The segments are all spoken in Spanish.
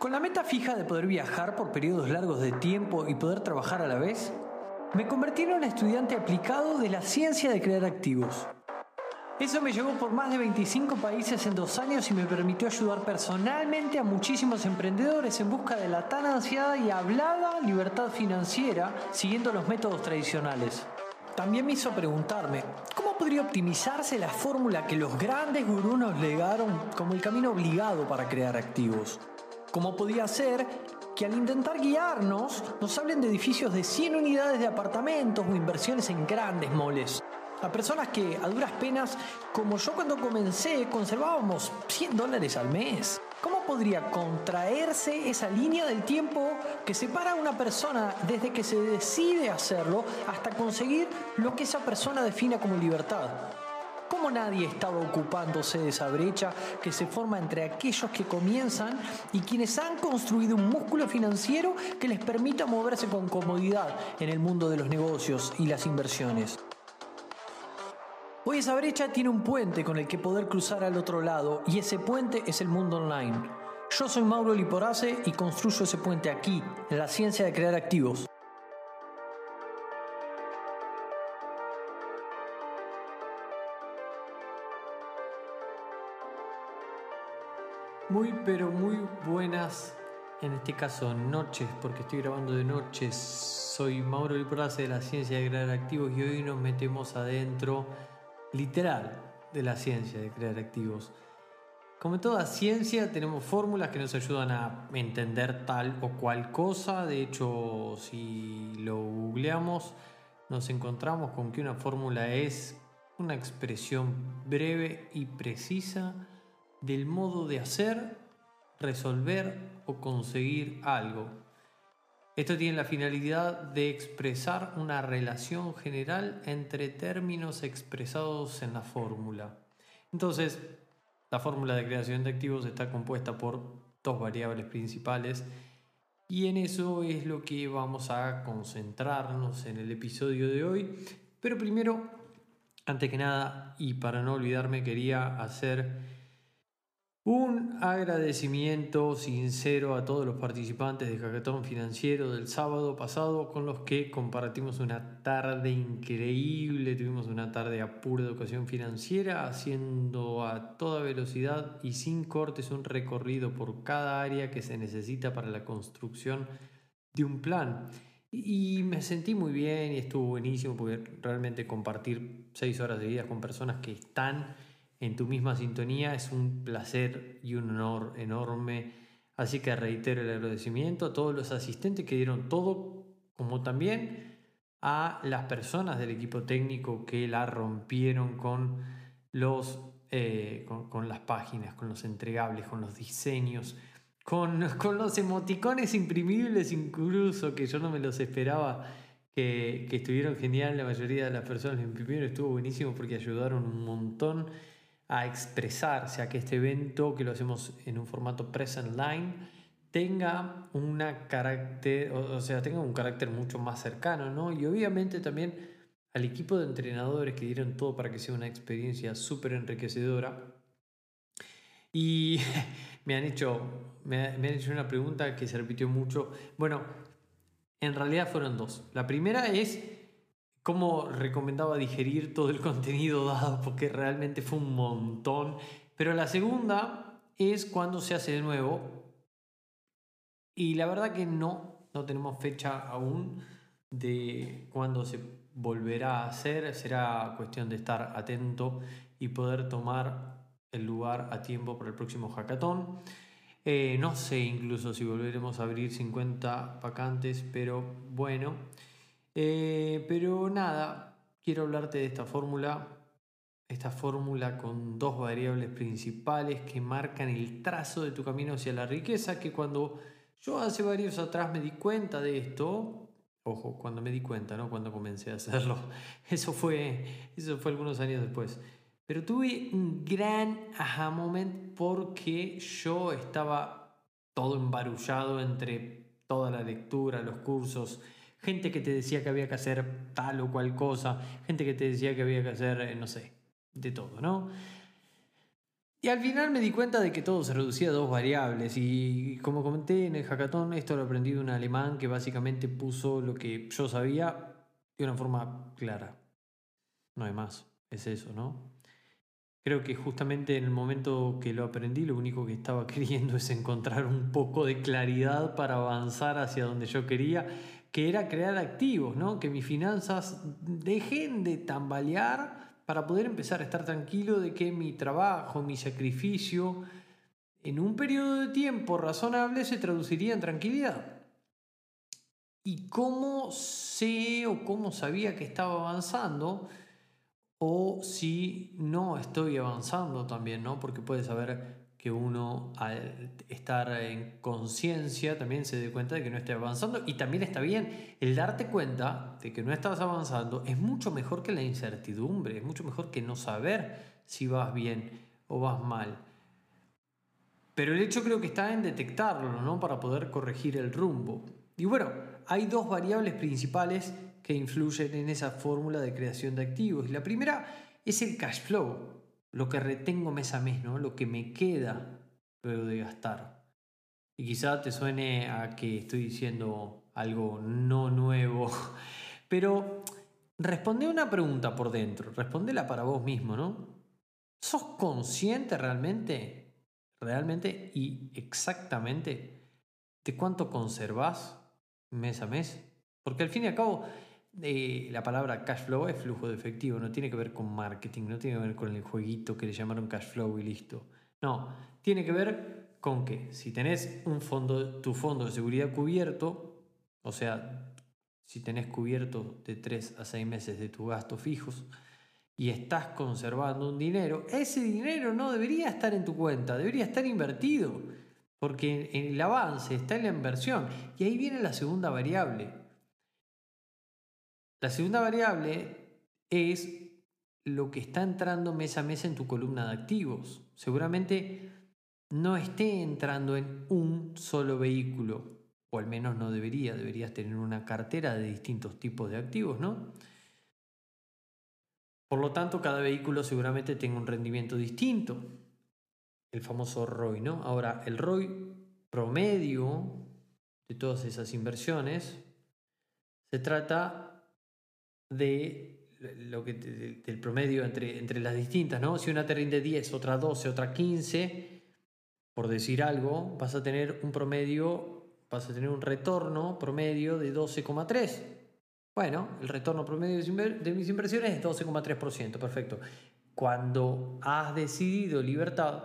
Con la meta fija de poder viajar por periodos largos de tiempo y poder trabajar a la vez, me convertí en un estudiante aplicado de la ciencia de crear activos. Eso me llevó por más de 25 países en dos años y me permitió ayudar personalmente a muchísimos emprendedores en busca de la tan ansiada y hablada libertad financiera siguiendo los métodos tradicionales. También me hizo preguntarme, ¿cómo podría optimizarse la fórmula que los grandes gurús nos legaron como el camino obligado para crear activos? ¿Cómo podía ser que al intentar guiarnos nos hablen de edificios de 100 unidades de apartamentos o inversiones en grandes moles? A personas que a duras penas, como yo cuando comencé, conservábamos 100 dólares al mes. ¿Cómo podría contraerse esa línea del tiempo que separa a una persona desde que se decide hacerlo hasta conseguir lo que esa persona defina como libertad? ¿Cómo nadie estaba ocupándose de esa brecha que se forma entre aquellos que comienzan y quienes han construido un músculo financiero que les permita moverse con comodidad en el mundo de los negocios y las inversiones? Hoy esa brecha tiene un puente con el que poder cruzar al otro lado y ese puente es el mundo online. Yo soy Mauro Liporace y construyo ese puente aquí, en la ciencia de crear activos. Muy pero muy buenas, en este caso noches, porque estoy grabando de noches. Soy Mauro Liporace de la ciencia de crear activos y hoy nos metemos adentro literal de la ciencia de crear activos. Como toda ciencia tenemos fórmulas que nos ayudan a entender tal o cual cosa. De hecho, si lo googleamos, nos encontramos con que una fórmula es una expresión breve y precisa del modo de hacer, resolver o conseguir algo. Esto tiene la finalidad de expresar una relación general entre términos expresados en la fórmula. Entonces, la fórmula de creación de activos está compuesta por dos variables principales y en eso es lo que vamos a concentrarnos en el episodio de hoy. Pero primero, antes que nada, y para no olvidarme, quería hacer un agradecimiento sincero a todos los participantes de Hackathon Financiero del sábado pasado con los que compartimos una tarde increíble, tuvimos una tarde a pura educación financiera haciendo a toda velocidad y sin cortes un recorrido por cada área que se necesita para la construcción de un plan. Y me sentí muy bien y estuvo buenísimo porque realmente compartir seis horas de vida con personas que están en tu misma sintonía. Es un placer y un honor enorme. Así que reitero el agradecimiento a todos los asistentes que dieron todo, como también a las personas del equipo técnico que la rompieron con los eh, con, las páginas, con los entregables, con los diseños, con, con, los emoticones imprimibles incluso, que yo no me los esperaba, que, que estuvieron genial, la mayoría de las personas lo imprimieron, estuvo buenísimo porque ayudaron un montón a expresarse, a que este evento, que lo hacemos en un formato present line, tenga una carácter, o sea, tenga un carácter mucho más cercano, ¿no? Y obviamente también al equipo de entrenadores que dieron todo para que sea una experiencia súper enriquecedora. Y me han, hecho, me han hecho una pregunta que se repitió mucho. Bueno, en realidad fueron dos. La primera es cómo recomendaba digerir todo el contenido dado, porque realmente fue un montón. Pero la segunda es cuando se hace de nuevo. Y la verdad que no, no tenemos fecha aún de cuándo se volverá a hacer. Será cuestión de estar atento y poder tomar el lugar a tiempo para el próximo hackathon. Eh, no sé incluso si volveremos a abrir 50 vacantes, pero bueno. Eh, pero nada, quiero hablarte de esta fórmula, esta fórmula con dos variables principales que marcan el trazo de tu camino hacia la riqueza, que cuando yo hace varios atrás me di cuenta de esto, ojo, cuando me di cuenta, no cuando comencé a hacerlo, eso fue, eso fue algunos años después. Pero tuve un gran aha moment porque yo estaba todo embarullado entre toda la lectura, los cursos, gente que te decía que había que hacer tal o cual cosa, gente que te decía que había que hacer, eh, no sé, de todo, ¿no? Y al final me di cuenta de que todo se reducía a dos variables y como comenté en el hackathon, esto lo aprendí de un alemán que básicamente puso lo que yo sabía de una forma clara. No hay más, es eso, ¿no? Creo que justamente en el momento que lo aprendí, lo único que estaba queriendo es encontrar un poco de claridad para avanzar hacia donde yo quería, que era crear activos, ¿no? Que mis finanzas dejen de tambalear para poder empezar a estar tranquilo de que mi trabajo, mi sacrificio, en un periodo de tiempo razonable se traduciría en tranquilidad. ¿Y cómo sé o cómo sabía que estaba avanzando? O si no estoy avanzando también, ¿no? Porque puedes saber que uno al estar en conciencia también se dé cuenta de que no esté avanzando y también está bien el darte cuenta de que no estás avanzando es mucho mejor que la incertidumbre, es mucho mejor que no saber si vas bien o vas mal. Pero el hecho creo que está en detectarlo, ¿no? Para poder corregir el rumbo. Y bueno, hay dos variables principales que influyen en esa fórmula de creación de activos. La primera es el cash flow lo que retengo mes a mes, ¿no? lo que me queda luego de gastar. Y quizá te suene a que estoy diciendo algo no nuevo, pero responde una pregunta por dentro, respondela para vos mismo, ¿no? ¿Sos consciente realmente, realmente y exactamente de cuánto conservás mes a mes? Porque al fin y al cabo, la palabra cash flow es flujo de efectivo, no tiene que ver con marketing, no tiene que ver con el jueguito que le llamaron cash flow y listo. No, tiene que ver con que si tenés un fondo, tu fondo de seguridad cubierto, o sea, si tenés cubierto de 3 a 6 meses de tus gastos fijos y estás conservando un dinero, ese dinero no debería estar en tu cuenta, debería estar invertido, porque en el avance está en la inversión. Y ahí viene la segunda variable la segunda variable es lo que está entrando mes a mes en tu columna de activos. Seguramente no esté entrando en un solo vehículo, o al menos no debería, deberías tener una cartera de distintos tipos de activos, ¿no? Por lo tanto, cada vehículo seguramente tenga un rendimiento distinto, el famoso ROI, ¿no? Ahora, el ROI promedio de todas esas inversiones se trata de lo que del promedio entre, entre las distintas, ¿no? Si una te rinde 10, otra 12, otra 15, por decir algo, vas a tener un promedio, vas a tener un retorno promedio de 12,3. Bueno, el retorno promedio de mis inversiones es 12,3%, perfecto. Cuando has decidido libertad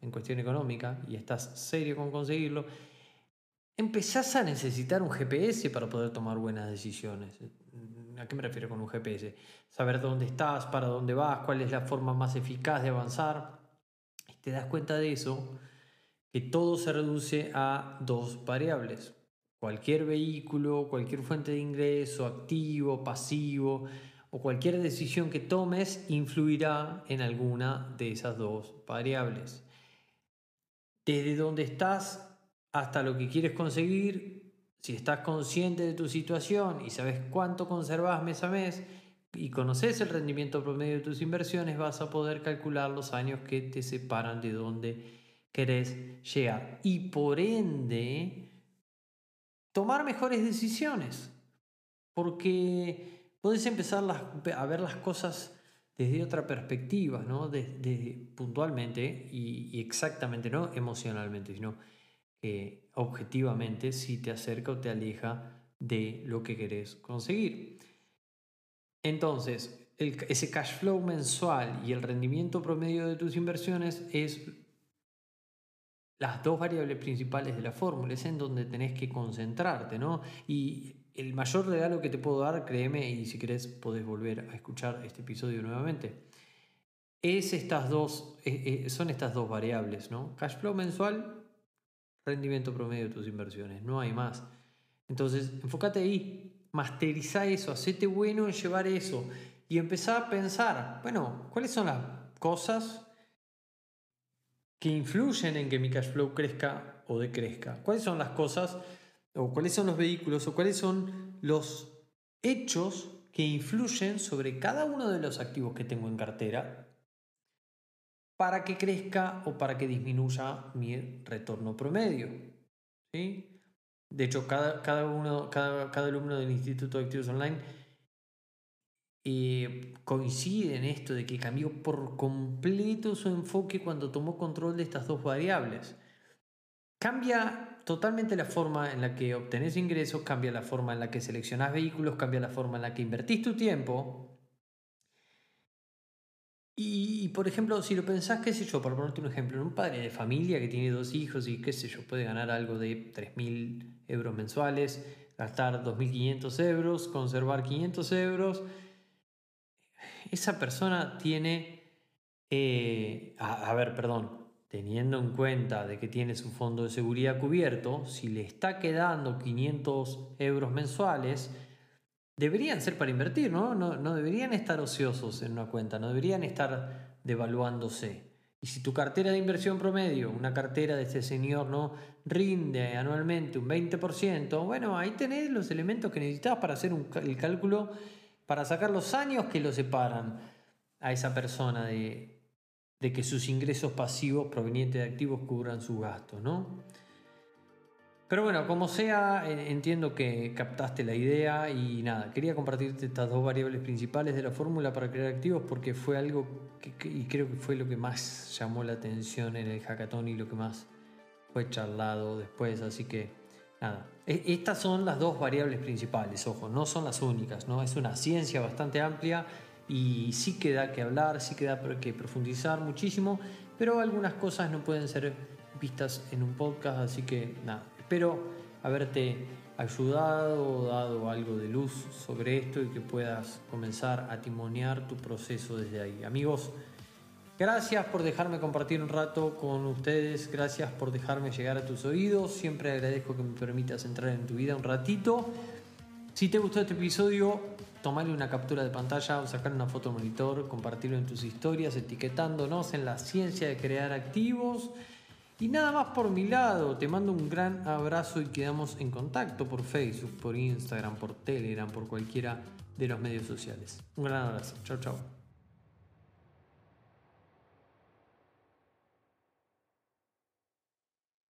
en cuestión económica y estás serio con conseguirlo, empezás a necesitar un GPS para poder tomar buenas decisiones. ¿A qué me refiero con un GPS? Saber dónde estás, para dónde vas, cuál es la forma más eficaz de avanzar. Y te das cuenta de eso, que todo se reduce a dos variables. Cualquier vehículo, cualquier fuente de ingreso, activo, pasivo, o cualquier decisión que tomes influirá en alguna de esas dos variables. Desde dónde estás hasta lo que quieres conseguir, si estás consciente de tu situación y sabes cuánto conservas mes a mes y conoces el rendimiento promedio de tus inversiones, vas a poder calcular los años que te separan de donde querés llegar. Y por ende, tomar mejores decisiones. Porque puedes empezar a ver las cosas desde otra perspectiva, ¿no? Desde, puntualmente y, y exactamente, no emocionalmente, sino que objetivamente si te acerca o te aleja de lo que querés conseguir. Entonces, ese cash flow mensual y el rendimiento promedio de tus inversiones es las dos variables principales de la fórmula, es en donde tenés que concentrarte, ¿no? Y el mayor regalo que te puedo dar, créeme, y si querés podés volver a escuchar este episodio nuevamente, es estas dos, eh, eh, son estas dos variables, ¿no? Cash flow mensual rendimiento promedio de tus inversiones, no hay más. Entonces, enfócate ahí, masteriza eso, hacete bueno en llevar eso y empezar a pensar, bueno, ¿cuáles son las cosas que influyen en que mi cash flow crezca o decrezca? ¿Cuáles son las cosas o cuáles son los vehículos o cuáles son los hechos que influyen sobre cada uno de los activos que tengo en cartera para que crezca o para que disminuya mi retorno promedio. ¿sí? De hecho, cada, cada, uno, cada, cada alumno del Instituto de Activos Online eh, coincide en esto de que cambió por completo su enfoque cuando tomó control de estas dos variables. Cambia totalmente la forma en la que obtenés ingresos, cambia la forma en la que seleccionás vehículos, cambia la forma en la que invertís tu tiempo. Y, por ejemplo, si lo pensás, qué sé yo, para ponerte un ejemplo, un padre de familia que tiene dos hijos y qué sé yo, puede ganar algo de 3.000 euros mensuales, gastar 2.500 euros, conservar 500 euros, esa persona tiene, eh, a, ver, perdón, teniendo en cuenta de que tiene su fondo de seguridad cubierto, si le está quedando 500 euros mensuales, deberían ser para invertir, ¿no? ¿no? Deberían estar ociosos en una cuenta, no deberían estar devaluándose. Y si tu cartera de inversión promedio, una cartera de este señor, ¿no? rinde anualmente un 20%, bueno, ahí tenés los elementos que necesitas para hacer el cálculo para sacar los años que lo separan a esa persona de, que sus ingresos pasivos provenientes de activos cubran sus gastos, ¿no? Pero bueno, como sea, entiendo que captaste la idea y nada, quería compartirte estas dos variables principales de la fórmula para crear activos porque fue algo que, y creo que fue lo que más llamó la atención en el hackathon y lo que más fue charlado después, así que Nada. E, estas son las dos variables principales, ojo, no son las únicas, ¿no? Es una ciencia bastante amplia y sí queda que hablar, sí queda que profundizar muchísimo, pero algunas cosas no pueden ser vistas en un podcast, así que nada, espero haberte ayudado dado algo de luz sobre esto y que puedas comenzar a timonear tu proceso desde ahí. Amigos, Gracias por dejarme compartir un rato con ustedes, gracias por dejarme llegar a tus oídos, siempre agradezco que me permitas entrar en tu vida un ratito. Si te gustó este episodio, tomarle una captura de pantalla o sacar una foto monitor, compartirlo en tus historias, etiquetándonos en la ciencia de crear activos. Y nada más por mi lado, te mando un gran abrazo y quedamos en contacto por Facebook, por Instagram, por Telegram, por cualquiera de los medios sociales. Un gran abrazo, chao chao.